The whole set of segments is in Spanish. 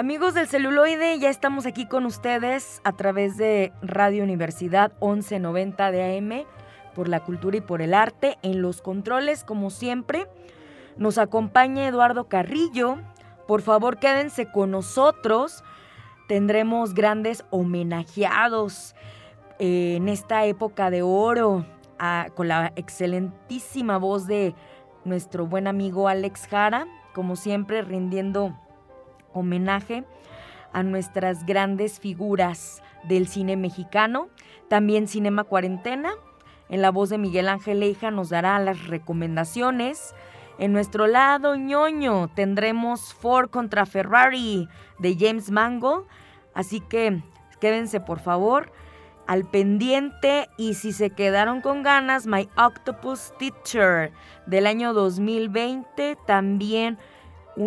Amigos del celuloide, ya estamos aquí con ustedes a través de Radio Universidad 1190 de AM por la cultura y por el arte. En los controles, como siempre, nos acompaña Eduardo Carrillo. Por favor, quédense con nosotros. Tendremos grandes homenajeados en esta época de oro con la excelentísima voz de nuestro buen amigo Alex Jara, como siempre rindiendo homenaje a nuestras grandes figuras del cine mexicano. También Cinema Cuarentena, en la voz de Miguel Ángel Leija, nos dará las recomendaciones. En nuestro lado ñoño tendremos Ford contra Ferrari de James Mangold. Así que quédense por favor al pendiente y si se quedaron con ganas, My Octopus Teacher del año 2020 también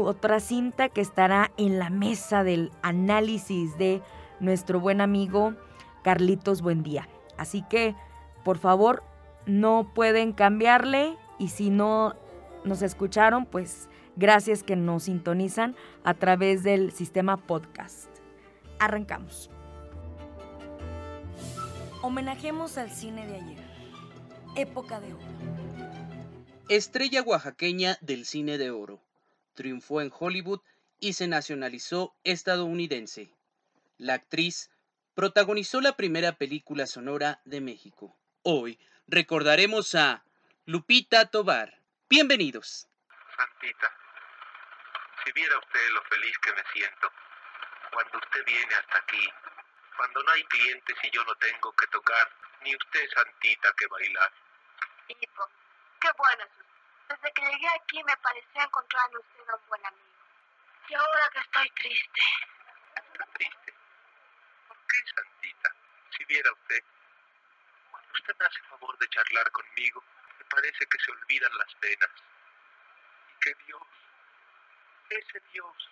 otra cinta que estará en la mesa del análisis de nuestro buen amigo Carlitos Buendía. Así que, por favor, no pueden cambiarle y si no nos escucharon, pues gracias que nos sintonizan a través del sistema podcast. Arrancamos. Homenajemos al cine de ayer. Época de oro. Estrella oaxaqueña del cine de oro triunfó en Hollywood y se nacionalizó estadounidense. La actriz protagonizó la primera película sonora de México. Hoy recordaremos a Lupita Tobar. Bienvenidos. Santita, si viera usted lo feliz que me siento cuando usted viene hasta aquí, cuando no hay clientes y yo no tengo que tocar, ni usted, Santita, que bailar. Hijo, qué buena desde que llegué aquí me pareció encontrar en usted un buen amigo. Y ahora que estoy triste. ¿Está triste? ¿Por qué, Santita? Si viera usted, cuando usted me hace favor de charlar conmigo, me parece que se olvidan las penas. Y que Dios, ese Dios...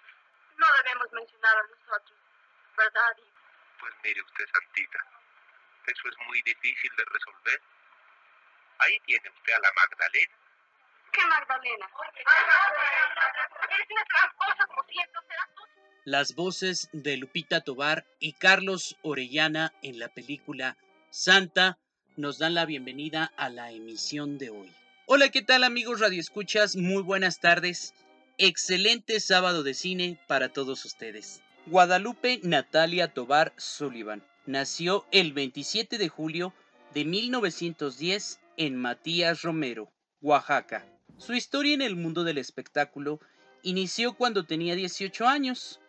No debemos mencionar a nosotros, ¿verdad, Pues mire usted, Santita, eso es muy difícil de resolver. Ahí tiene usted a la Magdalena ¿Qué Magdalena? Las voces de Lupita Tobar y Carlos Orellana en la película Santa nos dan la bienvenida a la emisión de hoy. Hola, ¿qué tal amigos radioescuchas? Muy buenas tardes. Excelente sábado de cine para todos ustedes. Guadalupe Natalia Tobar Sullivan nació el 27 de julio de 1910 en Matías Romero, Oaxaca. Su historia en el mundo del espectáculo inició cuando tenía 18 años,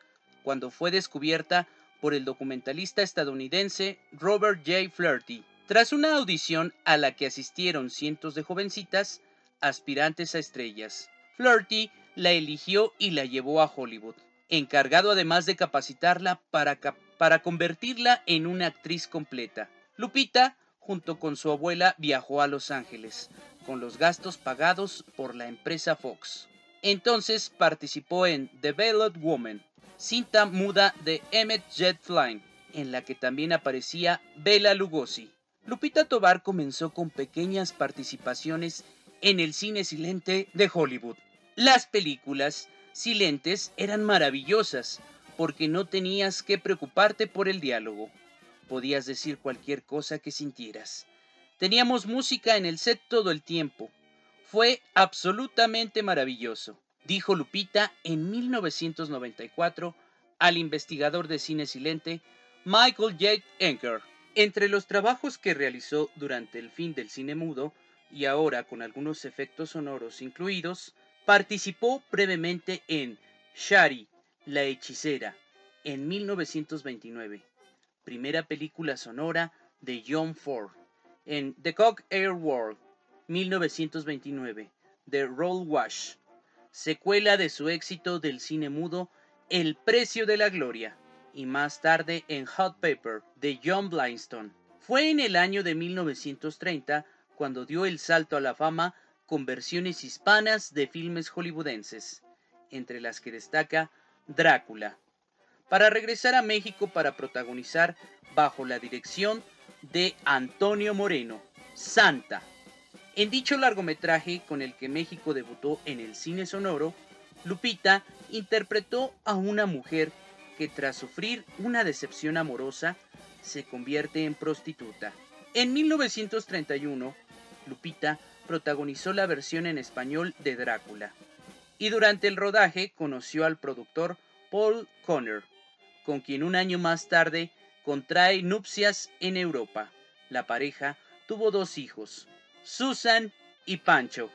cuando fue descubierta por el documentalista estadounidense Robert J. Flaherty. Tras una audición a la que asistieron cientos de jovencitas aspirantes a estrellas, Flaherty la eligió y la llevó a Hollywood, encargado además de capacitarla para, para convertirla en una actriz completa. Lupita, junto con su abuela, viajó a Los Ángeles, con los gastos pagados por la empresa Fox. Entonces participó en The Veiled Woman, cinta muda de Emmett Jet Flynn, en la que también aparecía Bela Lugosi. Lupita Tobar comenzó con pequeñas participaciones en el cine silente de Hollywood. Las películas silentes eran maravillosas porque no tenías que preocuparte por el diálogo. Podías decir cualquier cosa que sintieras. Teníamos música en el set todo el tiempo. Fue absolutamente maravilloso, dijo Lupita en 1994 al investigador de cine silente Michael J. Anker. Entre los trabajos que realizó durante el fin del cine mudo, y ahora con algunos efectos sonoros incluidos, participó brevemente en Shari, la hechicera, en 1929, primera película sonora de John Ford en The Cock Air World, 1929, de Roll Wash, secuela de su éxito del cine mudo El precio de la gloria, y más tarde en Hot Paper de John Blindstone. Fue en el año de 1930 cuando dio el salto a la fama con versiones hispanas de filmes hollywoodenses, entre las que destaca Drácula, para regresar a México para protagonizar bajo la dirección de Antonio Moreno, Santa. En dicho largometraje con el que México debutó en el cine sonoro, Lupita interpretó a una mujer que tras sufrir una decepción amorosa se convierte en prostituta. En 1931, Lupita protagonizó la versión en español de Drácula y durante el rodaje conoció al productor Paul Conner, con quien un año más tarde contrae nupcias en Europa. La pareja tuvo dos hijos, Susan y Pancho,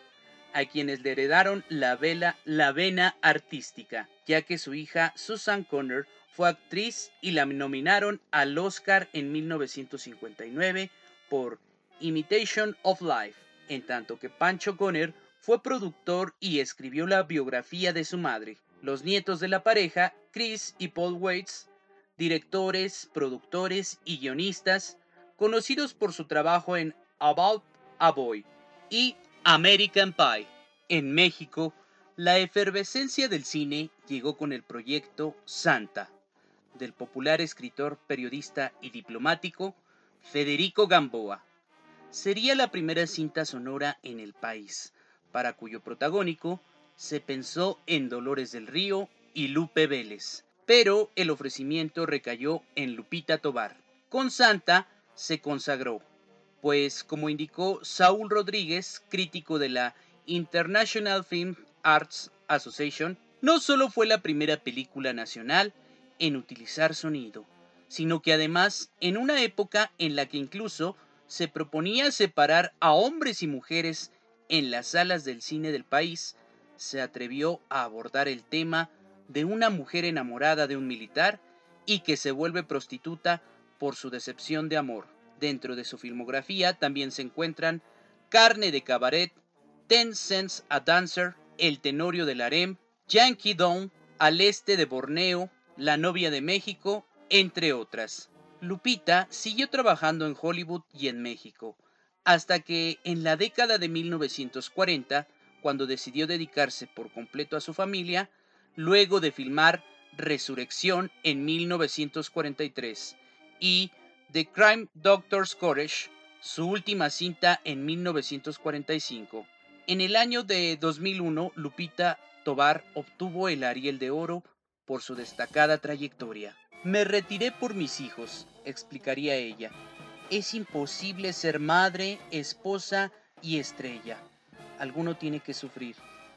a quienes le heredaron la, vela, la vena artística, ya que su hija Susan Conner fue actriz y la nominaron al Oscar en 1959 por Imitation of Life, en tanto que Pancho Conner fue productor y escribió la biografía de su madre. Los nietos de la pareja, Chris y Paul Waits, directores, productores y guionistas, conocidos por su trabajo en About a Boy y American Pie. En México, la efervescencia del cine llegó con el proyecto Santa, del popular escritor, periodista y diplomático Federico Gamboa. Sería la primera cinta sonora en el país, para cuyo protagónico se pensó en Dolores del Río y Lupe Vélez, pero el ofrecimiento recayó en Lupita Tobar. Con Santa se consagró, pues como indicó Saúl Rodríguez, crítico de la International Film Arts Association, no solo fue la primera película nacional en utilizar sonido, sino que además en una época en la que incluso se proponía separar a hombres y mujeres en las salas del cine del país, se atrevió a abordar el tema de una mujer enamorada de un militar y que se vuelve prostituta por su decepción de amor. Dentro de su filmografía también se encuentran Carne de Cabaret, Ten Cents a Dancer, El Tenorio del Harem, Yankee Down, Al Este de Borneo, La Novia de México, entre otras. Lupita siguió trabajando en Hollywood y en México, hasta que en la década de 1940, cuando decidió dedicarse por completo a su familia, luego de filmar Resurrección en 1943 y The Crime Doctor's Courage, su última cinta en 1945. En el año de 2001, Lupita Tobar obtuvo el Ariel de Oro por su destacada trayectoria. Me retiré por mis hijos, explicaría ella. Es imposible ser madre, esposa y estrella. Alguno tiene que sufrir.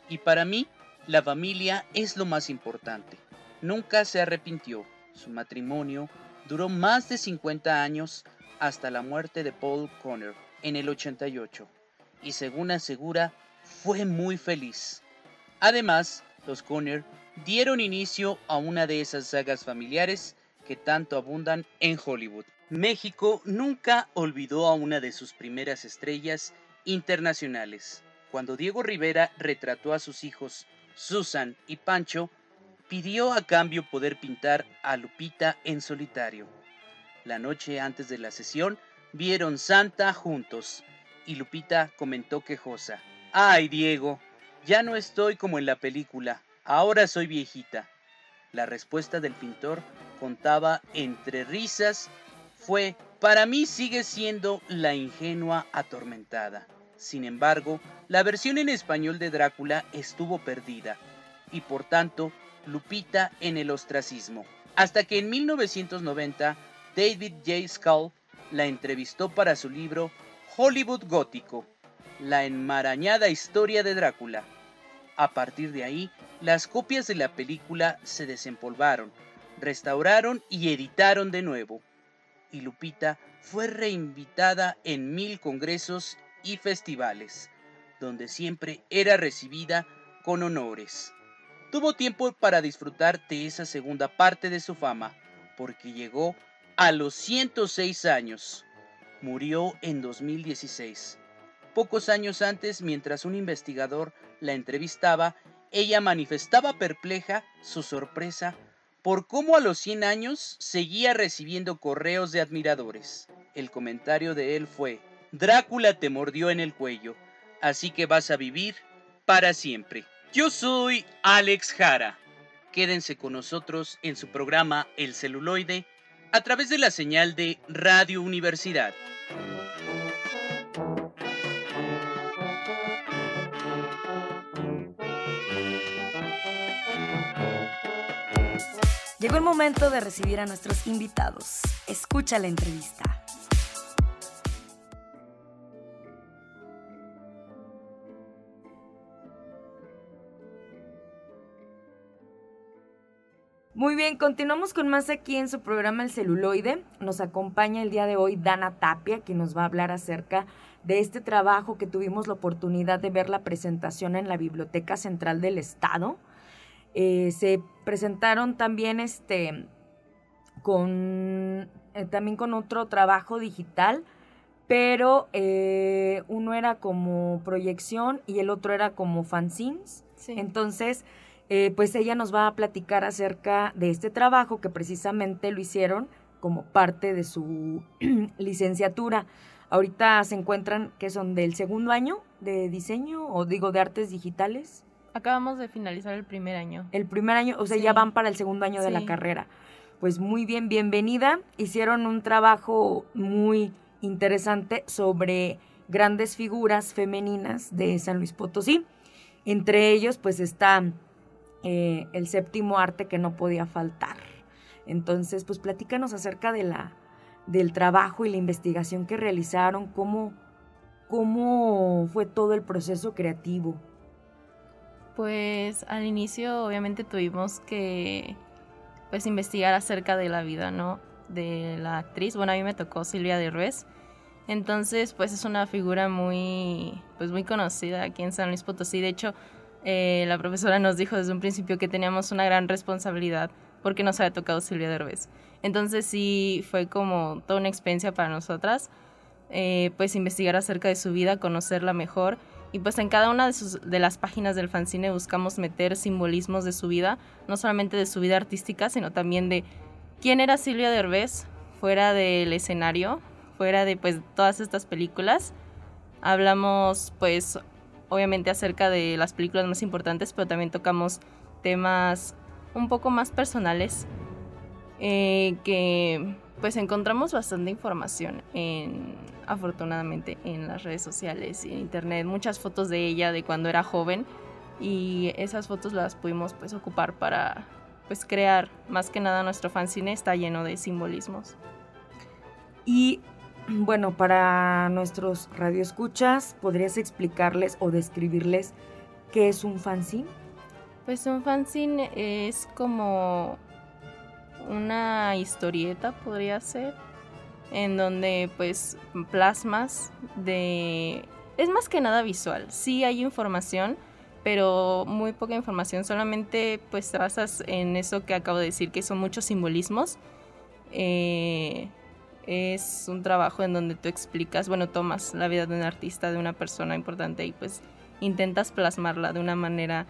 Y para mí, la familia es lo más importante. Nunca se arrepintió. Su matrimonio duró más de 50 años hasta la muerte de Paul Conner en el 88 y según asegura fue muy feliz. Además, los Conner dieron inicio a una de esas sagas familiares que tanto abundan en Hollywood. México nunca olvidó a una de sus primeras estrellas internacionales. Cuando Diego Rivera retrató a sus hijos Susan y Pancho, pidió a cambio poder pintar a Lupita en solitario. La noche antes de la sesión vieron Santa juntos y Lupita comentó quejosa. Ay, Diego, ya no estoy como en la película, ahora soy viejita. La respuesta del pintor contaba entre risas fue, para mí sigue siendo la ingenua atormentada. Sin embargo, la versión en español de Drácula estuvo perdida y por tanto Lupita en el ostracismo, hasta que en 1990 David J. Skull la entrevistó para su libro Hollywood Gótico, la enmarañada historia de Drácula. A partir de ahí, las copias de la película se desempolvaron, restauraron y editaron de nuevo. Y Lupita fue reinvitada en mil congresos y festivales, donde siempre era recibida con honores. Tuvo tiempo para disfrutar de esa segunda parte de su fama, porque llegó a los 106 años. Murió en 2016. Pocos años antes, mientras un investigador la entrevistaba, ella manifestaba perpleja su sorpresa por cómo a los 100 años seguía recibiendo correos de admiradores. El comentario de él fue, Drácula te mordió en el cuello, así que vas a vivir para siempre. Yo soy Alex Jara. Quédense con nosotros en su programa El celuloide a través de la señal de Radio Universidad. Llegó el momento de recibir a nuestros invitados. Escucha la entrevista. Muy bien, continuamos con más aquí en su programa El celuloide. Nos acompaña el día de hoy Dana Tapia, que nos va a hablar acerca de este trabajo que tuvimos la oportunidad de ver la presentación en la Biblioteca Central del Estado eh, se presentaron también este con eh, también con otro trabajo digital, pero eh, uno era como proyección y el otro era como fanzines. Entonces, pues ella nos va a platicar acerca de este trabajo que precisamente lo hicieron como parte de su licenciatura. Ahorita se encuentran que son del segundo año de diseño o digo de artes digitales. Acabamos de finalizar el primer año. El primer año, o sea, ya van para el segundo año de la carrera. Pues muy bien, bienvenida. Hicieron un trabajo muy interesante sobre grandes figuras femeninas de San Luis Potosí. Entre ellos, pues está eh, el séptimo arte que no podía faltar. Entonces, pues platícanos acerca de la, del trabajo y la investigación que realizaron, cómo, cómo fue todo el proceso creativo. Pues al inicio obviamente tuvimos que pues investigar acerca de la vida, ¿no? De la actriz. Bueno, a mí me tocó Silvia de Ruiz. Entonces, pues es una figura muy, pues muy conocida aquí en San Luis Potosí. De hecho, eh, la profesora nos dijo desde un principio que teníamos una gran responsabilidad porque nos había tocado Silvia de Ruiz. Entonces sí fue como toda una experiencia para nosotras, eh, pues investigar acerca de su vida, conocerla mejor y pues en cada una de, las páginas del fanzine buscamos meter simbolismos de su vida, no solamente de su vida artística, sino también de quién era Silvia Derbez fuera del escenario, fuera de pues todas estas películas. Hablamos pues obviamente acerca de las películas más importantes, pero también tocamos temas un poco más personales eh, que pues encontramos bastante información en afortunadamente en las redes sociales y en internet muchas fotos de ella de cuando era joven y esas fotos las pudimos pues ocupar para pues crear más que nada nuestro fanzine está lleno de simbolismos. Y bueno, para nuestros radioescuchas, ¿podrías explicarles o describirles qué es un fanzine? Pues un fanzine es como una historieta, podría ser, en donde pues plasmas de... Es más que nada visual, sí hay información, pero muy poca información, solamente pues te basas en eso que acabo de decir, que son muchos simbolismos. Eh, es un trabajo en donde tú explicas, bueno, tomas la vida de un artista, de una persona importante y pues intentas plasmarla de una manera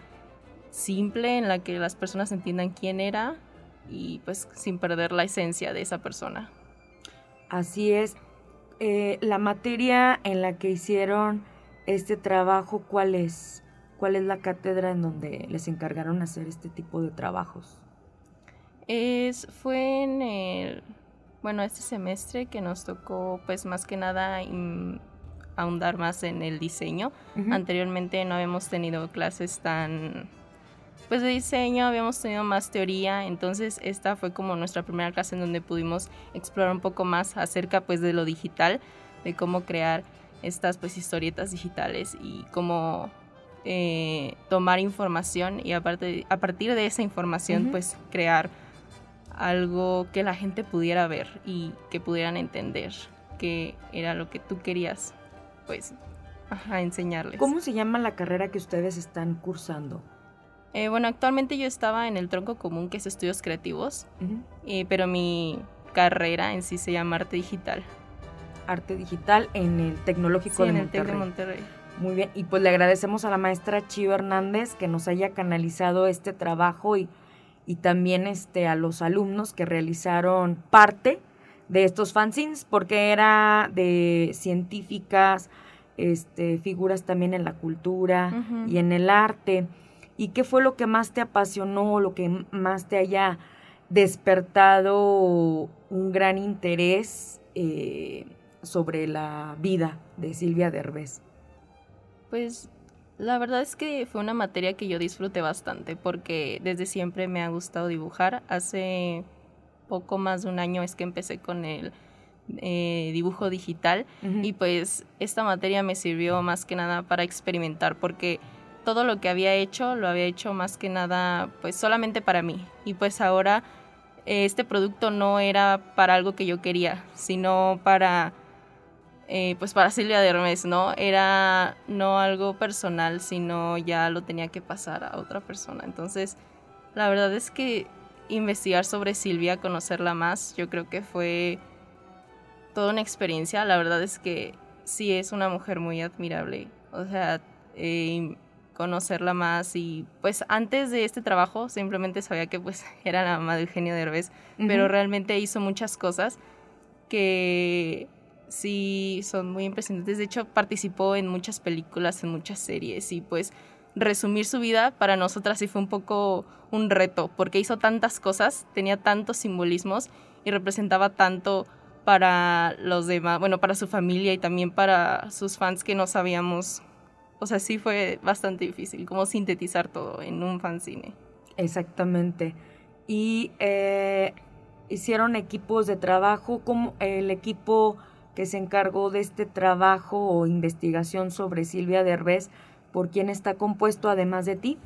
simple en la que las personas entiendan quién era y pues sin perder la esencia de esa persona. Así es. Eh, la materia en la que hicieron este trabajo, ¿cuál es? ¿Cuál es la cátedra en donde les encargaron hacer este tipo de trabajos? Es, fue en el, bueno, este semestre que nos tocó pues más que nada ahondar más en el diseño. Anteriormente no habíamos tenido clases tan pues de diseño habíamos tenido más teoría, entonces esta fue como nuestra primera clase en donde pudimos explorar un poco más acerca pues de lo digital, de cómo crear estas pues historietas digitales y cómo eh, tomar información y aparte, a partir de esa información pues crear algo que la gente pudiera ver y que pudieran entender que era lo que tú querías pues enseñarles. ¿Cómo se llama la carrera que ustedes están cursando? Eh, bueno, actualmente yo estaba en el tronco común que es estudios creativos, eh, pero mi carrera en sí se llama arte digital. Arte digital en el Tecnológico de en Monterrey. el de Monterrey. Muy bien, y pues le agradecemos a la maestra Chío Hernández que nos haya canalizado este trabajo y, y también este, a los alumnos que realizaron parte de estos fanzines, porque era de científicas, este, figuras también en la cultura y en el arte. ¿Y qué fue lo que más te apasionó, lo que más te haya despertado un gran interés eh, sobre la vida de Silvia Derbez? Pues la verdad es que fue una materia que yo disfruté bastante porque desde siempre me ha gustado dibujar. Hace poco más de un año es que empecé con el eh, dibujo digital y pues esta materia me sirvió más que nada para experimentar porque todo lo que había hecho lo había hecho más que nada pues solamente para mí y pues ahora este producto no era para algo que yo quería sino para eh, pues para Silvia de Hermes, ¿no? Era no algo personal, sino ya lo tenía que pasar a otra persona. Entonces, la verdad es que investigar sobre Silvia, conocerla más, yo creo que fue toda una experiencia. La verdad es que sí es una mujer muy admirable. O sea, eh, conocerla más y pues antes de este trabajo simplemente sabía que pues era la mamá de Eugenio Derbez, pero realmente hizo muchas cosas que sí son muy impresionantes. De hecho, participó en muchas películas, en muchas series y pues resumir su vida para nosotras sí fue un poco un reto porque hizo tantas cosas, tenía tantos simbolismos y representaba tanto para los demás, bueno, para su familia y también para sus fans que no sabíamos. O sea, sí fue bastante difícil, como sintetizar todo en un fanzine. Exactamente. Y eh, hicieron equipos de trabajo, como el equipo que se encargó de este trabajo o investigación sobre Silvia Derbez, ¿por quién está compuesto además de ti?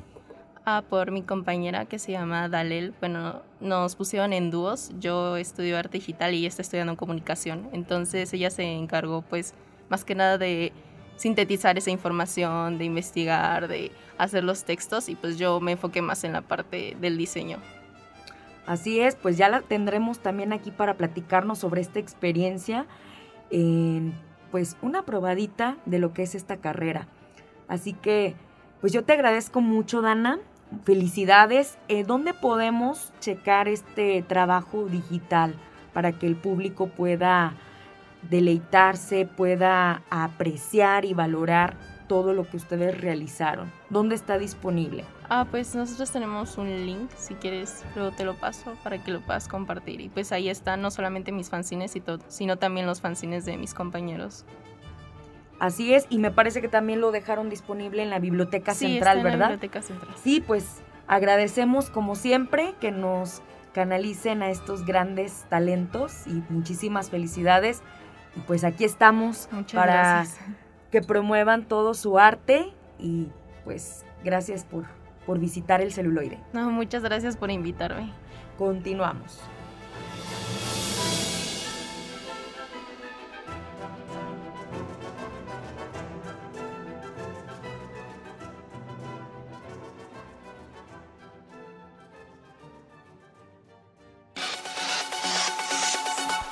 Ah, por mi compañera que se llama Dalel. Bueno, nos pusieron en dúos. Yo estudio arte digital y ella está estudiando comunicación. Entonces ella se encargó, pues, más que nada de sintetizar esa información, de investigar, de hacer los textos y pues yo me enfoqué más en la parte del diseño. Así es, pues ya la tendremos también aquí para platicarnos sobre esta experiencia, en, pues una probadita de lo que es esta carrera. Así que, pues yo te agradezco mucho, Dana, felicidades. Eh, ¿Dónde podemos checar este trabajo digital para que el público pueda deleitarse, pueda apreciar y valorar todo lo que ustedes realizaron? ¿Dónde está disponible? Ah, pues nosotros tenemos un link, si quieres luego te lo paso para que lo puedas compartir. Y pues ahí están no solamente mis fanzines, sino también los fanzines de mis compañeros. Así es, y me parece que también lo dejaron disponible en la Biblioteca Central, ¿verdad? La Biblioteca Central. Sí, pues agradecemos como siempre que nos canalicen a estos grandes talentos y muchísimas felicidades. Y pues aquí estamos para que promuevan todo su arte y pues gracias por, por visitar el celuloide. No, muchas gracias por invitarme. Continuamos.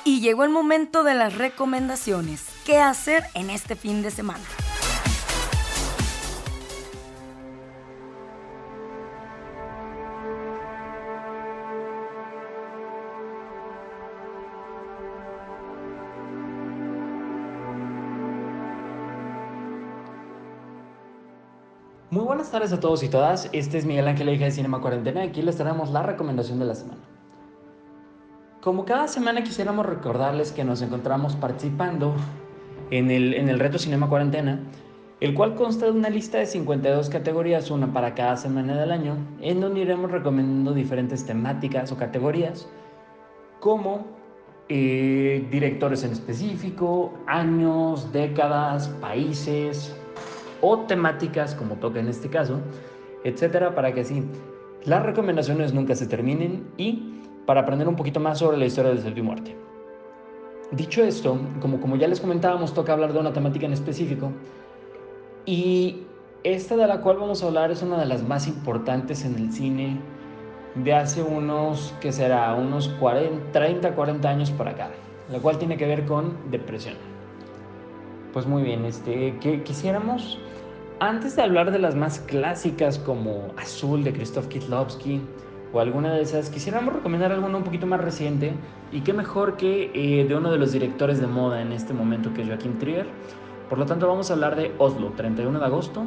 Y llegó el momento de las recomendaciones. ¿Qué hacer en este fin de semana? Buenas tardes a todos y todas. Este es Miguel Ángel, hija de Cinema Cuarentena. Aquí les traemos la recomendación de la semana. Como cada semana quisiéramos recordarles que nos encontramos participando en el, en el reto Cinema Cuarentena, el cual consta de una lista de 52 categorías, una para cada semana del año, en donde iremos recomendando diferentes temáticas o categorías, como eh, directores en específico, años, décadas, países o temáticas, como toca en este caso, etcétera, para que así las recomendaciones nunca se terminen y para aprender un poquito más sobre la historia del séptimo arte. Dicho esto, como, como ya les comentábamos, toca hablar de una temática en específico y esta de la cual vamos a hablar es una de las más importantes en el cine de hace unos, que será? Unos 40, 30, 40 años para acá, la cual tiene que ver con depresión. Pues muy bien, este, que quisiéramos, antes de hablar de las más clásicas como Azul de Krzysztof Kieslowski o alguna de esas, quisiéramos recomendar alguna un poquito más reciente y qué mejor que eh, de uno de los directores de moda en este momento que es Joaquín Trier. Por lo tanto vamos a hablar de Oslo, 31 de agosto,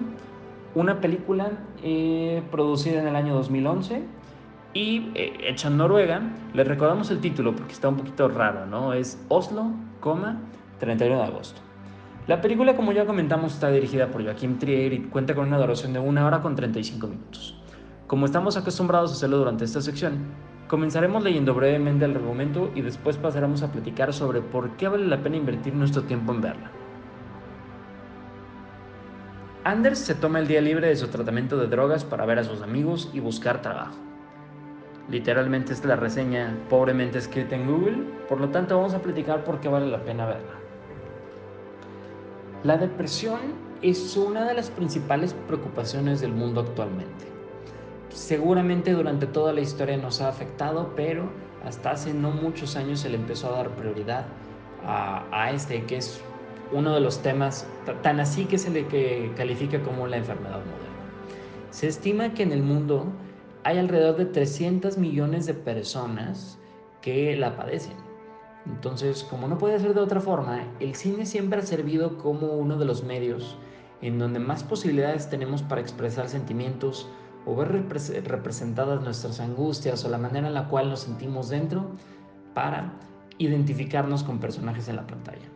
una película eh, producida en el año 2011 y eh, hecha en Noruega. Les recordamos el título porque está un poquito raro, ¿no? Es Oslo, 31 de agosto. La película, como ya comentamos, está dirigida por Joaquim Trier y cuenta con una duración de una hora con 35 minutos. Como estamos acostumbrados a hacerlo durante esta sección, comenzaremos leyendo brevemente el argumento y después pasaremos a platicar sobre por qué vale la pena invertir nuestro tiempo en verla. Anders se toma el día libre de su tratamiento de drogas para ver a sus amigos y buscar trabajo. Literalmente es la reseña pobremente escrita en Google, por lo tanto vamos a platicar por qué vale la pena verla. La depresión es una de las principales preocupaciones del mundo actualmente. Seguramente durante toda la historia nos ha afectado, pero hasta hace no muchos años se le empezó a dar prioridad a, este, que es uno de los temas tan así que se le que califica como la enfermedad moderna. Se estima que en el mundo hay alrededor de 300 millones de personas que la padecen. Entonces, como no puede ser de otra forma, el cine siempre ha servido como uno de los medios en donde más posibilidades tenemos para expresar sentimientos o ver representadas nuestras angustias o la manera en la cual nos sentimos dentro para identificarnos con personajes en la pantalla.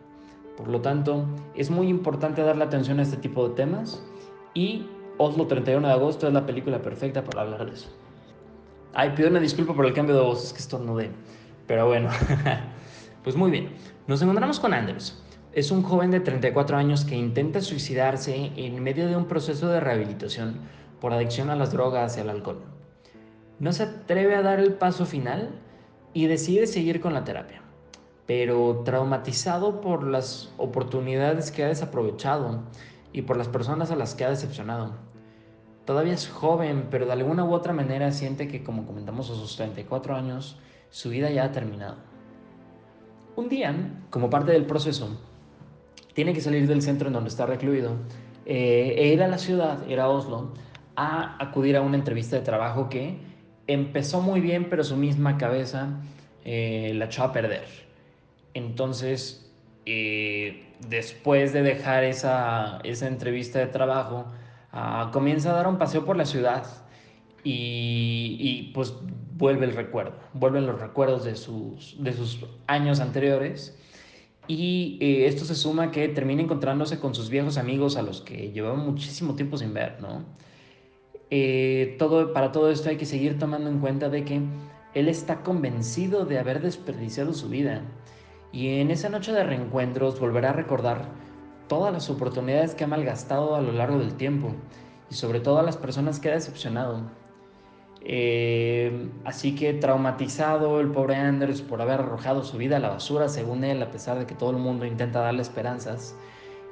Por lo tanto, es muy importante darle atención a este tipo de temas y Oslo 31 de agosto es la película perfecta para hablar de eso. Ay, pido una disculpa por el cambio de voz, es que esto no de... Pero bueno. Pues muy bien, nos encontramos con Anders. Es un joven de 34 años que intenta suicidarse en medio de un proceso de rehabilitación por adicción a las drogas y al alcohol. No se atreve a dar el paso final y decide seguir con la terapia, pero traumatizado por las oportunidades que ha desaprovechado y por las personas a las que ha decepcionado. Todavía es joven, pero de alguna u otra manera siente que, como comentamos a sus 34 años, su vida ya ha terminado. Un día, como parte del proceso, tiene que salir del centro en donde está recluido eh, e ir a la ciudad, ir a Oslo, a acudir a una entrevista de trabajo que empezó muy bien, pero su misma cabeza eh, la echó a perder. Entonces, eh, después de dejar esa, esa entrevista de trabajo, ah, comienza a dar un paseo por la ciudad y, y pues vuelve el recuerdo, vuelven los recuerdos de sus, de sus años anteriores y eh, esto se suma que termina encontrándose con sus viejos amigos a los que llevaba muchísimo tiempo sin ver, ¿no? Eh, todo, para todo esto hay que seguir tomando en cuenta de que él está convencido de haber desperdiciado su vida y en esa noche de reencuentros volverá a recordar todas las oportunidades que ha malgastado a lo largo del tiempo y sobre todo a las personas que ha decepcionado. Eh, así que traumatizado el pobre Anders por haber arrojado su vida a la basura, según él, a pesar de que todo el mundo intenta darle esperanzas,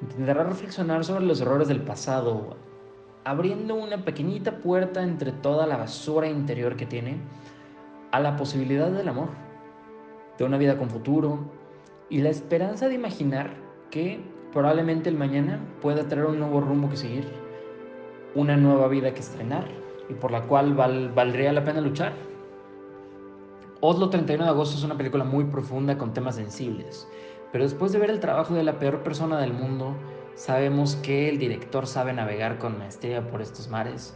intentará reflexionar sobre los errores del pasado, abriendo una pequeñita puerta entre toda la basura interior que tiene a la posibilidad del amor, de una vida con futuro y la esperanza de imaginar que probablemente el mañana pueda traer un nuevo rumbo que seguir, una nueva vida que estrenar y por la cual valdría la pena luchar. Oslo 31 de agosto es una película muy profunda con temas sensibles, pero después de ver el trabajo de la peor persona del mundo, sabemos que el director sabe navegar con maestría por estos mares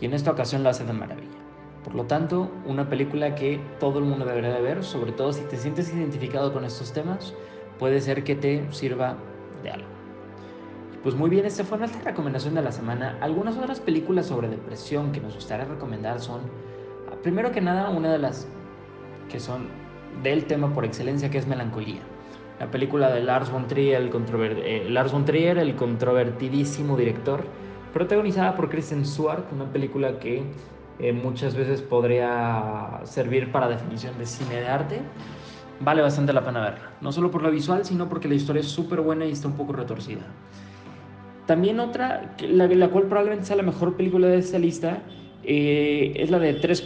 y en esta ocasión lo hace de maravilla. Por lo tanto, una película que todo el mundo debería de ver, sobre todo si te sientes identificado con estos temas, puede ser que te sirva de algo. Pues muy bien, esta fue nuestra recomendación de la semana. Algunas otras películas sobre depresión que nos gustaría recomendar son, primero que nada, una de las que son del tema por excelencia, que es Melancolía. La película de Lars von Trier, el, eh, Lars von Trier, el controvertidísimo director, protagonizada por Kristen Stewart, una película que eh, muchas veces podría servir para definición de cine de arte. Vale bastante la pena verla, no solo por lo visual, sino porque la historia es súper buena y está un poco retorcida. También otra, la, la cual probablemente sea la mejor película de esta lista, eh, es la de tres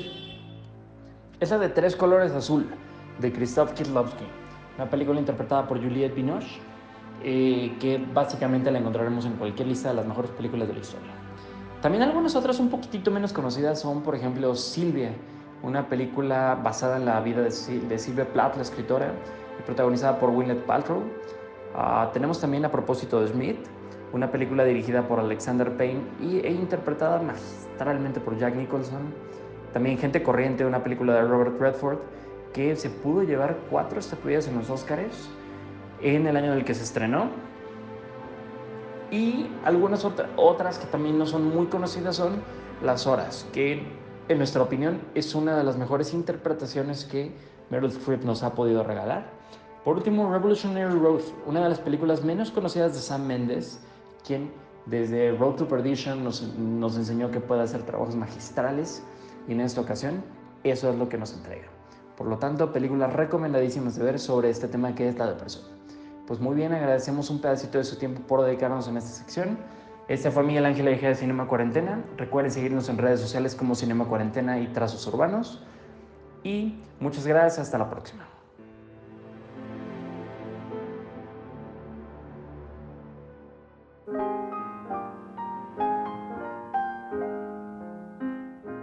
es de Tres Colores Azul, de Krzysztof Kieslowski, una película interpretada por Juliette Binoche. eh, que básicamente la encontraremos en cualquier lista de las mejores películas de la historia. También algunas otras un poquitito menos conocidas son, por ejemplo, Silvia, una película basada en la vida de, Silvia Plath, la escritora, y protagonizada por Gwyneth Paltrow. Ah, tenemos también A propósito de Smith, una película dirigida por Alexander Payne y, e interpretada magistralmente por Jack Nicholson. También Gente Corriente, una película de Robert Redford, que se pudo llevar cuatro estatuillas en los Oscars en el año en el que se estrenó. Y algunas otras que también no son muy conocidas son Las Horas, que en nuestra opinión es una de las mejores interpretaciones que Meryl Streep nos ha podido regalar. Por último, Revolutionary Road, una de las películas menos conocidas de Sam Mendes, quien desde Road to Perdition nos, nos enseñó que puede hacer trabajos magistrales y en esta ocasión eso es lo que nos entrega. Por lo tanto, películas recomendadísimas de ver sobre este tema que es la depresión. Pues muy bien, agradecemos un pedacito de su tiempo por dedicarnos en esta sección. Este fue Miguel Ángel Eje de Cinema Cuarentena. Recuerden seguirnos en redes sociales como Cinema Cuarentena y Trazos Urbanos. Y muchas gracias, hasta la próxima.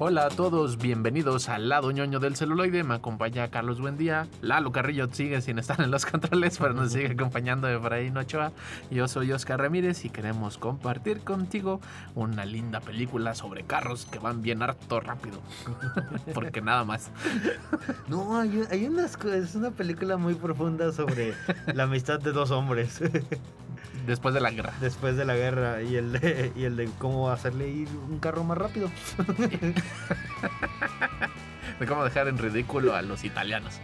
Hola a todos, bienvenidos al lado ñoño del celuloide. Me acompaña Carlos Buendía. Lalo Carrillo sigue sin estar en los controles, pero nos sigue acompañando Efraín Ochoa. Yo soy Oscar Ramírez y queremos compartir contigo una linda película sobre carros que van bien harto rápido. Porque nada más. No, hay, hay unas es una película muy profunda sobre la amistad de dos hombres. Después de la guerra. Después de la guerra y el de, y el de cómo hacerle ir un carro más rápido. de cómo dejar en ridículo a los italianos.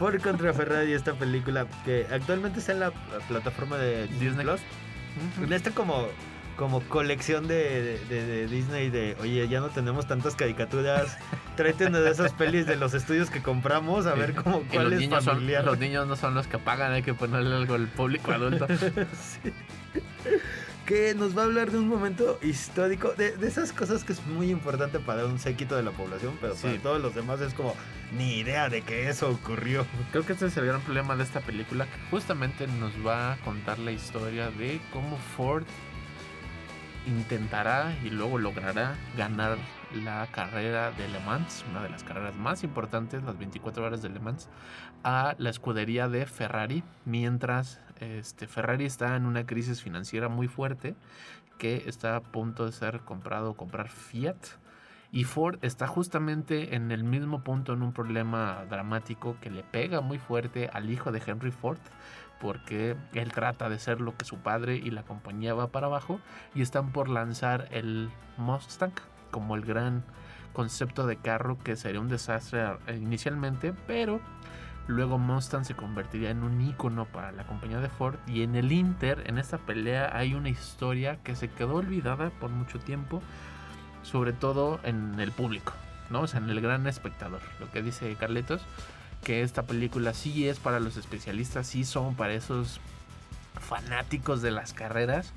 Por contra Ferrari, esta película que actualmente está en la plataforma de Disney Plus. Está como como colección de, Disney de, oye, ya no tenemos tantas caricaturas, tráete una de esas pelis de los estudios que compramos, a ver cómo, cuál es familiar. los niños no son los que pagan, hay que ponerle algo al público adulto. Que nos va a hablar de un momento histórico, de, esas cosas que es muy importante para un séquito de la población, pero para todos los demás es como ni idea de que eso ocurrió. Creo que este es el gran problema de esta película, que justamente nos va a contar la historia de cómo Ford intentará y luego logrará ganar la carrera de Le Mans, una de las carreras más importantes, las 24 horas de Le Mans, a la escudería de Ferrari, mientras este, Ferrari está en una crisis financiera muy fuerte que está a punto de ser comprado o comprar Fiat. Y Ford está justamente en el mismo punto en un problema dramático que le pega muy fuerte al hijo de Henry Ford, porque él trata de ser lo que su padre y la compañía va para abajo y están por lanzar el Mustang como el gran concepto de carro que sería un desastre inicialmente, pero luego Mustang se convertiría en un icono para la compañía de Ford y en el Inter, en esta pelea hay una historia que se quedó olvidada por mucho tiempo, sobre todo en el público, ¿no? O sea, en el gran espectador, lo que dice Carletos que esta película sí es para los especialistas, sí son para esos fanáticos de las carreras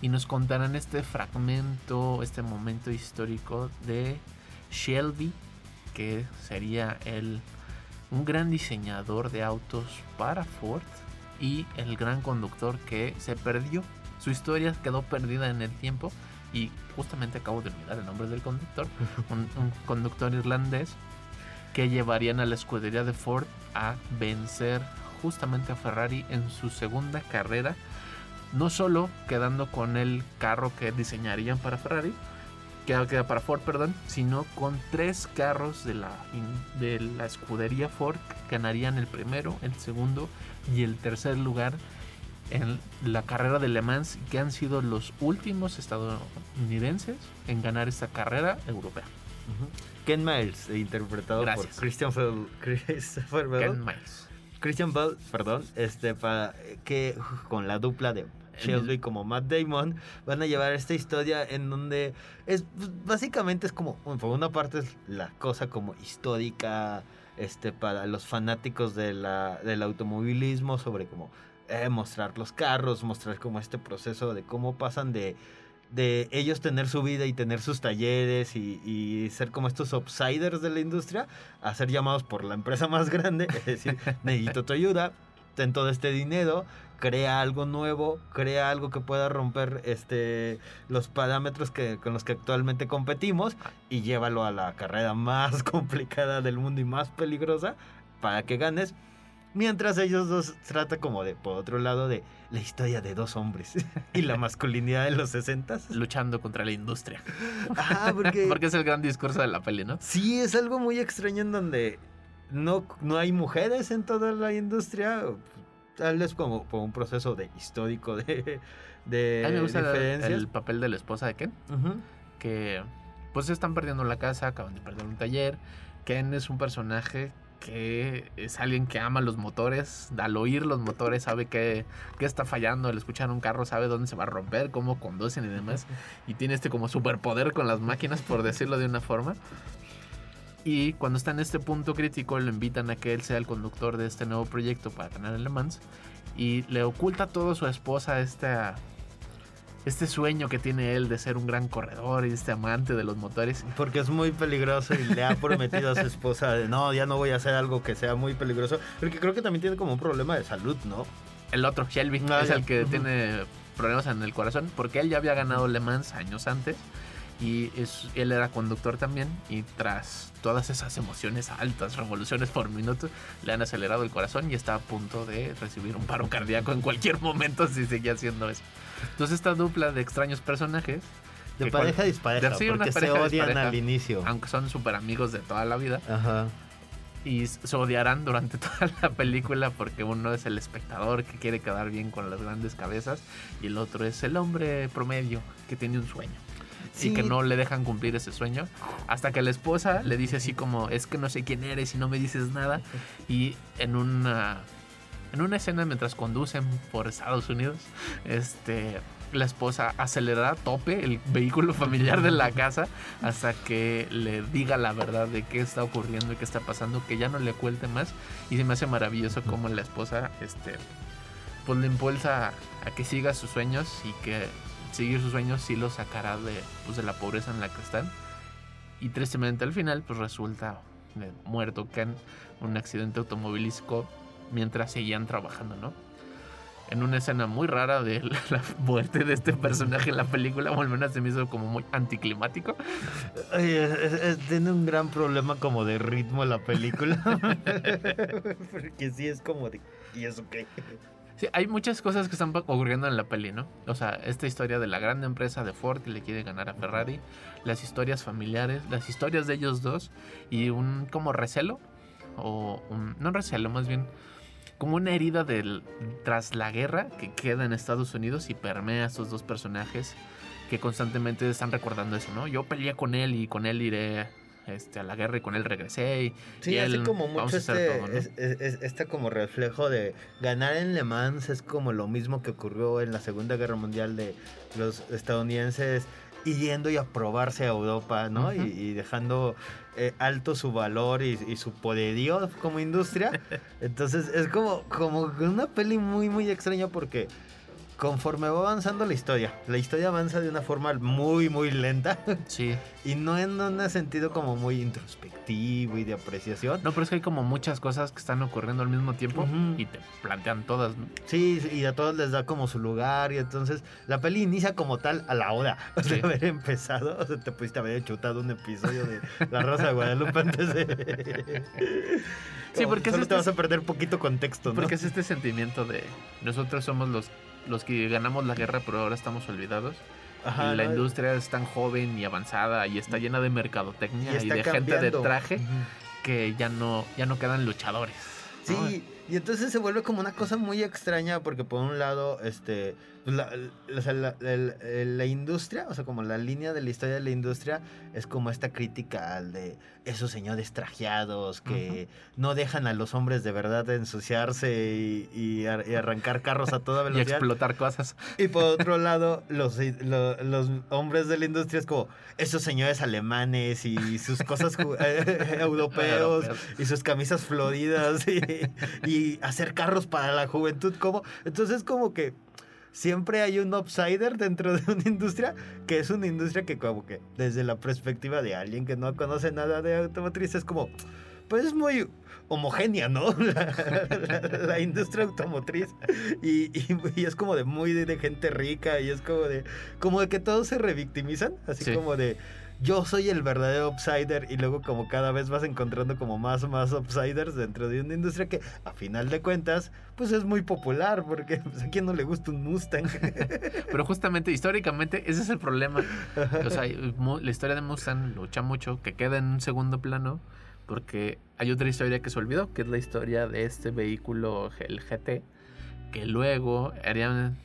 y nos contarán este fragmento, este momento histórico de Shelby, que sería el, un gran diseñador de autos para Ford y el gran conductor que se perdió. Su historia quedó perdida en el tiempo y justamente acabo de olvidar el nombre del conductor, un conductor irlandés que llevarían a la escudería de Ford a vencer justamente a Ferrari en su segunda carrera, no solo quedando con el carro que diseñarían para Ferrari, que queda para Ford, perdón, sino con tres carros de la, de la escudería Ford ganarían el primero, el segundo y el tercer lugar en la carrera de Le Mans, que han sido los últimos estadounidenses en ganar esta carrera europea. Ken Miles, interpretado por Christian Bell. Christopher Bell. Ken Miles. Christian Bell, perdón, este, para que con la dupla de Shelby como Matt Damon, van a llevar esta historia en donde es pues, básicamente es como, por una parte es la cosa como histórica, este, para los fanáticos de la, del automovilismo, sobre cómo eh, mostrar los carros, mostrar como este proceso de cómo pasan de, de ellos tener su vida y tener sus talleres y, y, ser como estos outsiders de la industria, a ser llamados por la empresa más grande, es decir, necesito tu ayuda, ten todo este dinero, crea algo nuevo, crea algo que pueda romper este los parámetros que, con los que actualmente competimos y llévalo a la carrera más complicada del mundo y más peligrosa para que ganes. Mientras ellos dos trata como de, por otro lado, de la historia de dos hombres y la masculinidad de los 60 Luchando contra la industria. Ah, porque... porque es el gran discurso de la peli, ¿no? Sí, es algo muy extraño en donde no, no hay mujeres en toda la industria. Tal vez como por un proceso de histórico de, de A mí me gusta diferencias. el papel de la esposa de Ken. Que pues están perdiendo la casa, acaban de perder un taller. Ken es un personaje que es alguien que ama los motores, al oír los motores sabe que, que está fallando, al escuchar un carro sabe dónde se va a romper, cómo conducen y demás. Y tiene este como superpoder con las máquinas, por decirlo de una forma. Y cuando está en este punto crítico, lo invitan a que él sea el conductor de este nuevo proyecto para ganar el Le Mans. Y le oculta todo a su esposa esta, este sueño que tiene él de ser un gran corredor y este amante de los motores. Porque es muy peligroso y le ha prometido a su esposa de no, ya no voy a hacer algo que sea muy peligroso. Porque creo que también tiene como un problema de salud, ¿no? El otro, Shelby, Ah, es ya. el que tiene problemas en el corazón, porque él ya había ganado Le Mans años antes y es- él era conductor también y tras todas esas emociones altas, revoluciones por minuto, le han acelerado el corazón y está a punto de recibir un paro cardíaco en cualquier momento si seguía haciendo eso. Entonces esta dupla de extraños personajes, De pareja cual- dispareja, de- sí, una porque se odian dispareja. al inicio. aunque son súper amigos de toda la vida, Ajá. y se odiarán durante toda la película porque uno es el espectador que quiere quedar bien con las grandes cabezas y el otro es el hombre promedio que tiene un sueño Sí. y que no le dejan cumplir ese sueño hasta que la esposa le dice así como es que no sé quién eres y no me dices nada y en una en una escena mientras conducen por Estados Unidos este la esposa acelera a tope el vehículo familiar de la casa hasta que le diga la verdad de qué está ocurriendo y qué está pasando, que ya no le cuente más. Y se me hace maravilloso cómo la esposa, este, pues le impulsa a que siga sus sueños y que seguir sus sueños sí lo sacará de, pues, de la pobreza en la que están. Y tristemente al final, pues resulta muerto Ken, un accidente automovilístico mientras seguían trabajando, ¿no? En una escena muy rara de la, la muerte de este personaje en la película, o al menos se me hizo como muy anticlimático. Ay, es- es- tiene un gran problema como de ritmo la película. Porque sí es como de. ¿Y eso qué? Sí, hay muchas cosas que están ocurriendo en la peli, ¿no? O sea, esta historia de la gran empresa de Ford que le quiere ganar a Ferrari, las historias familiares, las historias de ellos dos y un como recelo, o un, no recelo, más bien como una herida del, tras la guerra que queda en Estados Unidos y permea a estos dos personajes que constantemente están recordando eso, ¿no? Yo peleé con él y con él iré este, a la guerra y con él regresé. Y, Sí, y hace como mucho este, todo, es- es- este como reflejo de ganar en Le Mans es como lo mismo que ocurrió en la Segunda Guerra Mundial de los estadounidenses yendo y a probarse a Europa, ¿no? Y, y dejando eh, alto su valor y, y su poderío como industria. Entonces es como, como una peli muy, muy extraña porque conforme va avanzando la historia, la historia avanza de una forma muy, muy lenta Sí. y no en un sentido como muy introspectivo y de apreciación. No, pero es que hay como muchas cosas que están ocurriendo al mismo tiempo y te plantean todas. ¿no? Sí, y a todos les da como su lugar y entonces la peli inicia como tal a la hora Sí. de haber empezado. O sea, te pudiste haber chutado un episodio de La Rosa de Guadalupe antes de... Sí, porque es Solo este- te vas a perder poquito contexto, ¿no? Porque es este sentimiento de nosotros somos los, los que ganamos la guerra, pero ahora estamos olvidados. Ajá, y la ¿no? industria es tan joven y avanzada y está llena de mercadotecnia y, está de gente de traje que ya no, ya no quedan luchadores. ¿no? Sí, y entonces se vuelve como una cosa muy extraña porque por un lado, este, la, la- industria, o sea, como la línea de la historia de la industria es como esta crítica al de esos señores trajeados que no dejan a los hombres de verdad de ensuciarse y, y ar- y arrancar carros a toda Y velocidad. explotar cosas. Y por otro lado, los, lo- los hombres de la industria es como esos señores alemanes y sus cosas eh, europeos Europeos. y sus camisas floridas y, y hacer carros para la juventud. Como, entonces como que siempre hay un outsider dentro de una industria que es una industria que como que desde la perspectiva de alguien que no conoce nada de automotriz es como pues es muy homogénea, ¿no? La, la- la industria automotriz. Y, y- y es como de muy de, gente rica y es como de, como de que todos se revictimizan, así Sí. como de, yo soy el verdadero outsider y luego como cada vez vas encontrando como más más outsiders dentro de una industria que a final de cuentas pues es muy popular porque pues, a quién no le gusta un Mustang. Pero justamente, históricamente, ese es el problema. O sea, la historia de Mustang lucha mucho, que queda en un segundo plano, porque hay otra historia que se olvidó, que es la historia de este vehículo, el GT, que luego harían